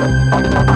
Música